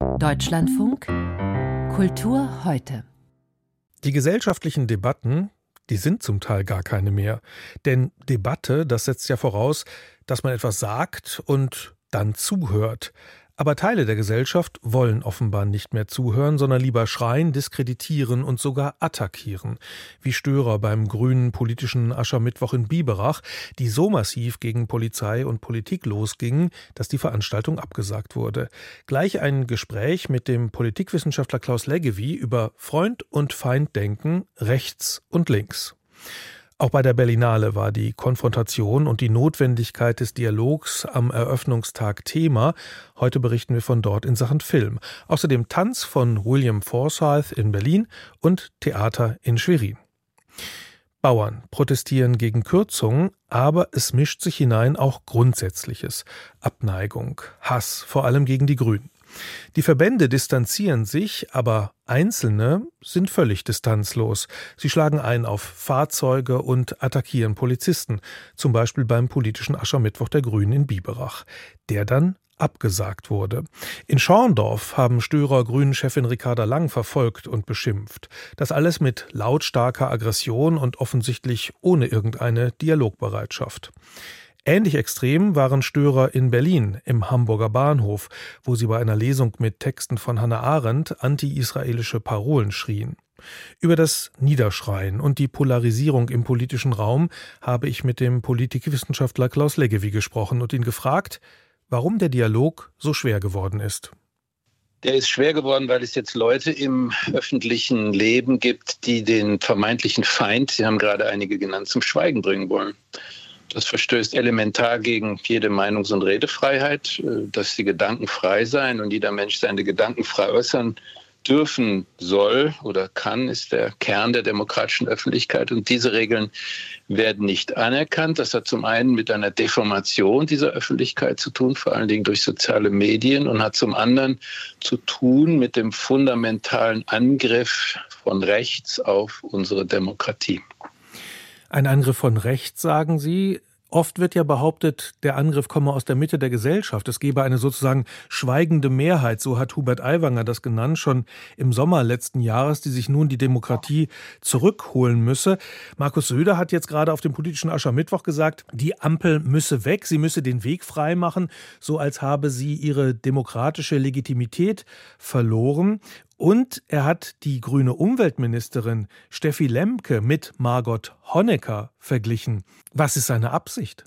Deutschlandfunk Kultur heute. Die gesellschaftlichen Debatten, die sind zum Teil gar keine mehr. Denn Debatte, das setzt ja voraus, dass man etwas sagt und dann zuhört. Aber Teile der Gesellschaft wollen offenbar nicht mehr zuhören, sondern lieber schreien, diskreditieren und sogar attackieren. Wie Störer beim grünen politischen Aschermittwoch in Biberach, die so massiv gegen Polizei und Politik losgingen, dass die Veranstaltung abgesagt wurde. Gleich ein Gespräch mit dem Politikwissenschaftler Klaus Leggevi über Freund und Feinddenken rechts und links. Auch bei der Berlinale war die Konfrontation und die Notwendigkeit des Dialogs am Eröffnungstag Thema. Heute berichten wir von dort in Sachen Film. Außerdem Tanz von William Forsyth in Berlin und Theater in Schwerin. Bauern protestieren gegen Kürzungen, aber es mischt sich hinein auch Grundsätzliches. Abneigung, Hass, vor allem gegen die Grünen. Die Verbände distanzieren sich, aber Einzelne sind völlig distanzlos. Sie schlagen ein auf Fahrzeuge und attackieren Polizisten, zum Beispiel beim politischen Aschermittwoch der Grünen in Biberach, der dann abgesagt wurde. In Schorndorf haben Störer Grünen-Chefin Ricarda Lang verfolgt und beschimpft. Das alles mit lautstarker Aggression und offensichtlich ohne irgendeine Dialogbereitschaft. Ähnlich extrem waren Störer in Berlin im Hamburger Bahnhof, wo sie bei einer Lesung mit Texten von Hannah Arendt anti-israelische Parolen schrien. Über das Niederschreien und die Polarisierung im politischen Raum habe ich mit dem Politikwissenschaftler Klaus Leggevi gesprochen und ihn gefragt, warum der Dialog so schwer geworden ist. Der ist schwer geworden, weil es jetzt Leute im öffentlichen Leben gibt, die den vermeintlichen Feind, Sie haben gerade einige genannt, zum Schweigen bringen wollen. Das verstößt elementar gegen jede Meinungs- und Redefreiheit, äh, dass die Gedanken frei sein und jeder Mensch seine Gedanken frei äußern dürfen soll oder kann, ist der Kern der demokratischen Öffentlichkeit. Und diese Regeln werden nicht anerkannt. Das hat zum einen mit einer Deformation dieser Öffentlichkeit zu tun, vor allen Dingen durch soziale Medien, und hat zum anderen zu tun mit dem fundamentalen Angriff von rechts auf unsere Demokratie. Ein Angriff von rechts, sagen Sie. Oft wird ja behauptet, der Angriff komme aus der Mitte der Gesellschaft. Es gebe eine sozusagen schweigende Mehrheit, so hat Hubert Aiwanger das genannt, schon im Sommer letzten Jahres, die sich nun die Demokratie zurückholen müsse. Markus Söder hat jetzt gerade auf dem politischen Aschermittwoch gesagt, die Ampel müsse weg, sie müsse den Weg frei machen, so als habe sie ihre demokratische Legitimität verloren. Und er hat die grüne Umweltministerin Steffi Lemke mit Margot Honecker verglichen. Was ist seine Absicht?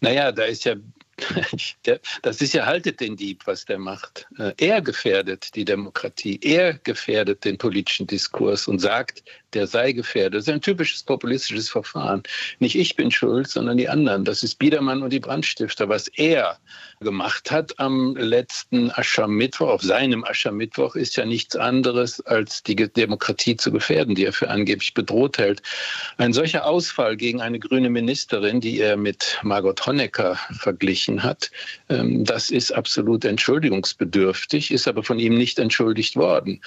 Naja, da ist ja das ist ja haltet den Dieb, was der macht. Äh, er gefährdet die Demokratie, er gefährdet den politischen Diskurs und sagt, der sei gefährdet. Das ist ein typisches populistisches Verfahren. Nicht ich bin schuld, sondern die anderen. Das ist Biedermann und die Brandstifter. Was er gemacht hat am letzten Aschermittwoch, auf seinem Aschermittwoch, ist ja nichts anderes, als die Demokratie zu gefährden, die er für angeblich bedroht hält. Ein solcher Ausfall gegen eine grüne Ministerin, die er mit Margot Honecker verglichen hat, ähm, das ist absolut entschuldigungsbedürftig, ist aber von ihm nicht entschuldigt worden.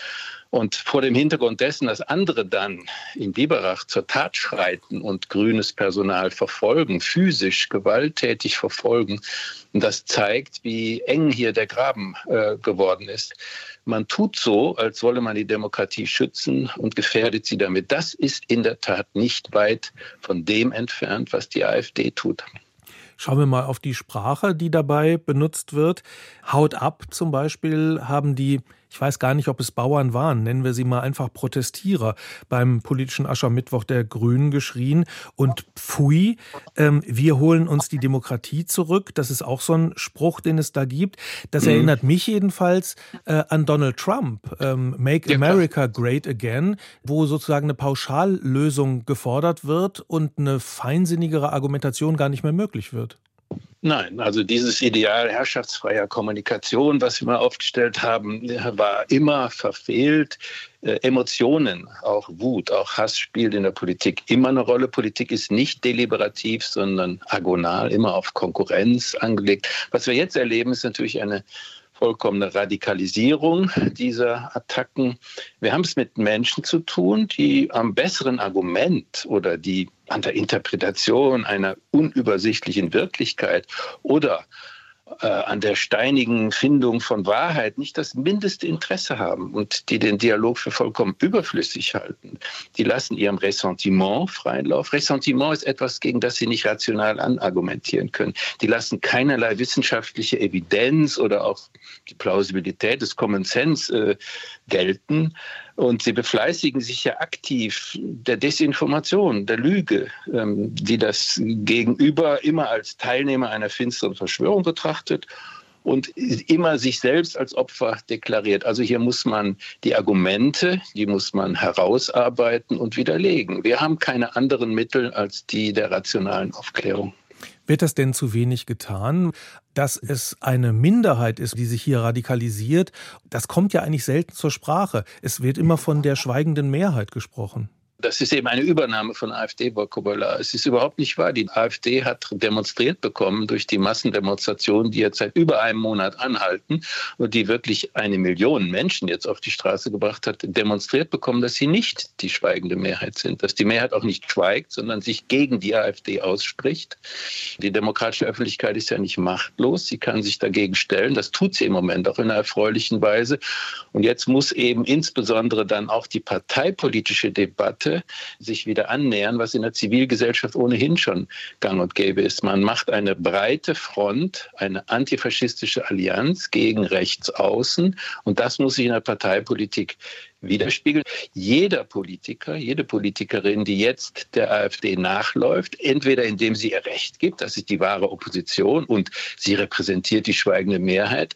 Und vor dem Hintergrund dessen, dass andere dann in Biberach zur Tat schreiten und grünes Personal verfolgen, physisch gewalttätig verfolgen, das zeigt, wie eng hier der Graben äh, geworden ist. Man tut so, als wolle man die Demokratie schützen und gefährdet sie damit. Das ist in der Tat nicht weit von dem entfernt, was die AfD tut. Schauen wir mal auf die Sprache, die dabei benutzt wird. Haut ab zum Beispiel haben die ich weiß gar nicht, ob es Bauern waren, nennen wir sie mal einfach Protestierer, beim politischen Aschermittwoch der Grünen geschrien. Und pfui, ähm, wir holen uns die Demokratie zurück. Das ist auch so ein Spruch, den es da gibt. Das mhm. erinnert mich jedenfalls äh, an Donald Trump, ähm, Make America Great Again, wo sozusagen eine Pauschallösung gefordert wird und eine feinsinnigere Argumentation gar nicht mehr möglich wird. Nein, also dieses Ideal herrschaftsfreier Kommunikation, was wir mal aufgestellt haben, war immer verfehlt. Äh, Emotionen, auch Wut, auch Hass spielt in der Politik immer eine Rolle. Politik ist nicht deliberativ, sondern agonal, immer auf Konkurrenz angelegt. Was wir jetzt erleben, ist natürlich eine vollkommene Radikalisierung dieser Attacken. Wir haben es mit Menschen zu tun, die am besseren Argument oder die an der Interpretation einer unübersichtlichen Wirklichkeit oder äh, an der steinigen Findung von Wahrheit nicht das mindeste Interesse haben und die den Dialog für vollkommen überflüssig halten. Die lassen ihrem Ressentiment freien Lauf. Ressentiment ist etwas, gegen das sie nicht rational anargumentieren können. Die lassen keinerlei wissenschaftliche Evidenz oder auch die Plausibilität des Common Sense äh, gelten. Und sie befleißigen sich ja aktiv der Desinformation, der Lüge, ähm, die das Gegenüber immer als Teilnehmer einer finsteren Verschwörung betrachtet und immer sich selbst als Opfer deklariert. Also hier muss man die Argumente, die muss man herausarbeiten und widerlegen. Wir haben keine anderen Mittel als die der rationalen Aufklärung. Wird das denn zu wenig getan? Dass es eine Minderheit ist, die sich hier radikalisiert, das kommt ja eigentlich selten zur Sprache. Es wird immer von der schweigenden Mehrheit gesprochen. Das ist eben eine Übernahme von AfD-Vokabular. Es ist überhaupt nicht wahr. Die AfD hat demonstriert bekommen durch die Massendemonstrationen, die jetzt seit über einem Monat anhalten und die wirklich eine Million Menschen jetzt auf die Straße gebracht hat, demonstriert bekommen, dass sie nicht die schweigende Mehrheit sind, dass die Mehrheit auch nicht schweigt, sondern sich gegen die AfD ausspricht. Die demokratische Öffentlichkeit ist ja nicht machtlos. Sie kann sich dagegen stellen. Das tut sie im Moment auch in einer erfreulichen Weise. Und jetzt muss eben insbesondere dann auch die parteipolitische Debatte Leute sich wieder annähern, was in der Zivilgesellschaft ohnehin schon gang und gäbe ist. Man macht eine breite Front, eine antifaschistische Allianz gegen Rechtsaußen und das muss sich in der Parteipolitik widerspiegelt. Jeder Politiker, jede Politikerin, die jetzt der AfD nachläuft, entweder indem sie ihr Recht gibt, das ist die wahre Opposition und sie repräsentiert die schweigende Mehrheit,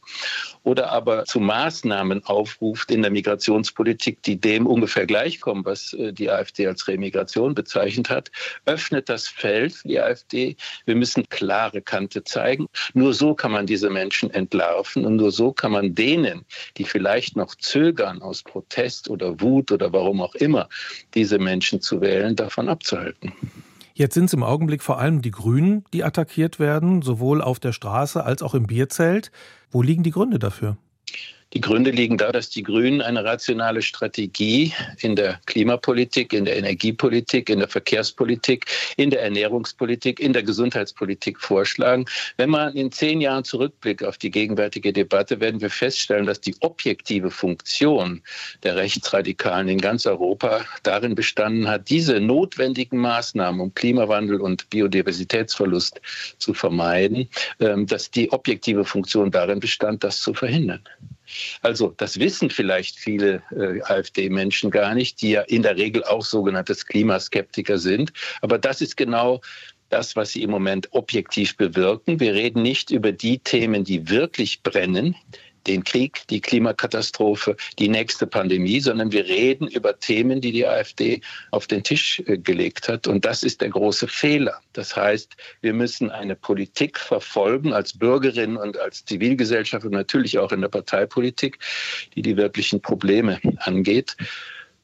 oder aber zu Maßnahmen aufruft in der Migrationspolitik, die dem ungefähr gleichkommen, was äh, die AfD als Remigration bezeichnet hat, öffnet das Feld für die AfD. Wir müssen klare Kante zeigen. Nur so kann man diese Menschen entlarven und nur so kann man denen, die vielleicht noch zögern aus Protest, Angst oder Wut oder warum auch immer, diese Menschen zu wählen, davon abzuhalten. Jetzt sind es im Augenblick vor allem die Grünen, die attackiert werden, sowohl auf der Straße als auch im Bierzelt. Wo liegen die Gründe dafür? Die Gründe liegen da, dass die Grünen eine rationale Strategie in der Klimapolitik, in der Energiepolitik, in der Verkehrspolitik, in der Ernährungspolitik, in der Gesundheitspolitik vorschlagen. Wenn man in zehn Jahren zurückblickt auf die gegenwärtige Debatte, werden wir feststellen, dass die objektive Funktion der Rechtsradikalen in ganz Europa darin bestanden hat, diese notwendigen Maßnahmen, um Klimawandel und Biodiversitätsverlust zu vermeiden, ähm, dass die objektive Funktion darin bestand, das zu verhindern. Also das wissen vielleicht viele äh, AfD-Menschen gar nicht, die ja in der Regel auch sogenanntes Klimaskeptiker sind. Aber das ist genau das, was sie im Moment objektiv bewirken. Wir reden nicht über die Themen, die wirklich brennen, den Krieg, die Klimakatastrophe, die nächste Pandemie, sondern wir reden über Themen, die die AfD auf den Tisch äh, gelegt hat. Und das ist der große Fehler. Das heißt, wir müssen eine Politik verfolgen als Bürgerinnen und als Zivilgesellschaft und natürlich auch in der Parteipolitik, die die wirklichen Probleme angeht.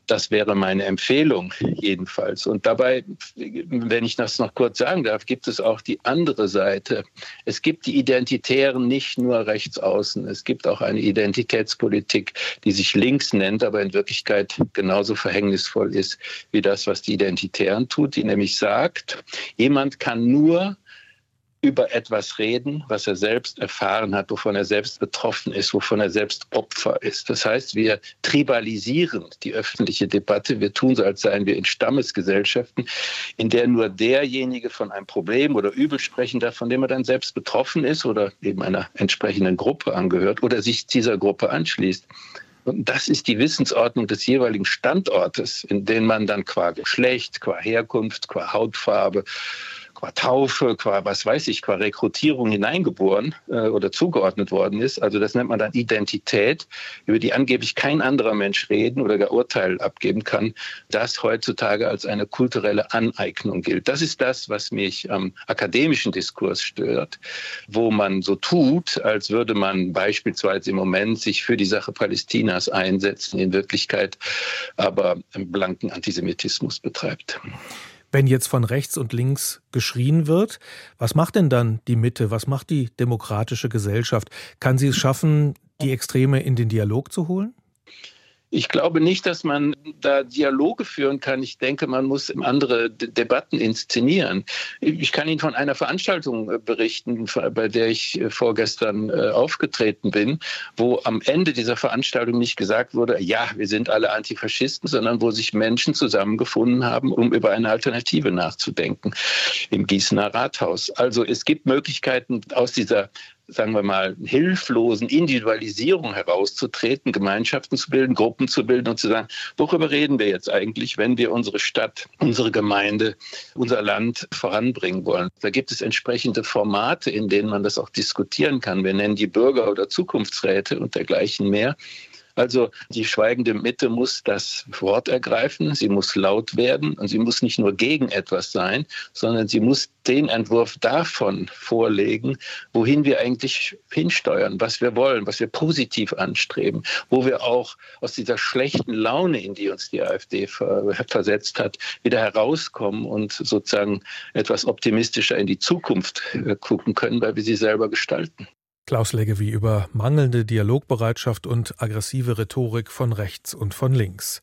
Das wäre meine Empfehlung jedenfalls. Und dabei, wenn ich das noch kurz sagen darf, gibt es auch die andere Seite. Es gibt die Identitären nicht nur rechts außen. Es gibt auch eine Identitätspolitik, die sich links nennt, aber in Wirklichkeit genauso verhängnisvoll ist wie das, was die Identitären tut, die nämlich sagt, jemand kann nur über etwas reden, was er selbst erfahren hat, wovon er selbst betroffen ist, wovon er selbst Opfer ist. Das heißt, wir tribalisieren die öffentliche Debatte. Wir tun so, als seien wir in Stammesgesellschaften, in der nur derjenige von einem Problem oder Übel sprechen darf, von dem er dann selbst betroffen ist oder eben einer entsprechenden Gruppe angehört oder sich dieser Gruppe anschließt. Und das ist die Wissensordnung des jeweiligen Standortes, in dem man dann qua Geschlecht, qua Herkunft, qua Hautfarbe, qua Taufe, qua was weiß ich, qua Rekrutierung hineingeboren äh, oder zugeordnet worden ist. Also das nennt man dann Identität, über die angeblich kein anderer Mensch reden oder gar Urteil abgeben kann, das heutzutage als eine kulturelle Aneignung gilt. Das ist das, was mich am akademischen Diskurs stört, wo man so tut, als würde man beispielsweise im Moment sich für die Sache Palästinas einsetzen, in Wirklichkeit aber einen blanken Antisemitismus betreibt wenn jetzt von rechts und links geschrien wird, was macht denn dann die Mitte? Was macht die demokratische Gesellschaft? Kann sie es schaffen, die Extreme in den Dialog zu holen? Ich glaube nicht, dass man da Dialoge führen kann. Ich denke, man muss andere De Debatten inszenieren. Ich kann Ihnen von einer Veranstaltung äh, berichten, bei der ich äh, vorgestern äh, aufgetreten bin, wo am Ende dieser Veranstaltung nicht gesagt wurde, ja, wir sind alle Antifaschisten, sondern wo sich Menschen zusammengefunden haben, um über eine Alternative nachzudenken im Gießener Rathaus. Also es gibt Möglichkeiten aus dieser sagen wir mal, hilflosen Individualisierung herauszutreten, Gemeinschaften zu bilden, Gruppen zu bilden und zu sagen, worüber reden wir jetzt eigentlich, wenn wir unsere Stadt, unsere Gemeinde, unser Land voranbringen wollen. Da gibt es entsprechende Formate, in denen man das auch diskutieren kann. Wir nennen die Bürger- oder Zukunftsräte und dergleichen mehr. Also die schweigende Mitte muss das Wort ergreifen, sie muss laut werden und sie muss nicht nur gegen etwas sein, sondern sie muss den Entwurf davon vorlegen, wohin wir eigentlich hinsteuern, was wir wollen, was wir positiv anstreben, wo wir auch aus dieser schlechten Laune, in die uns die AfD versetzt hat, wieder herauskommen und sozusagen etwas optimistischer in die Zukunft äh, gucken können, weil wir sie selber gestalten. Klaus Leggewie über mangelnde Dialogbereitschaft und aggressive Rhetorik von rechts und von links.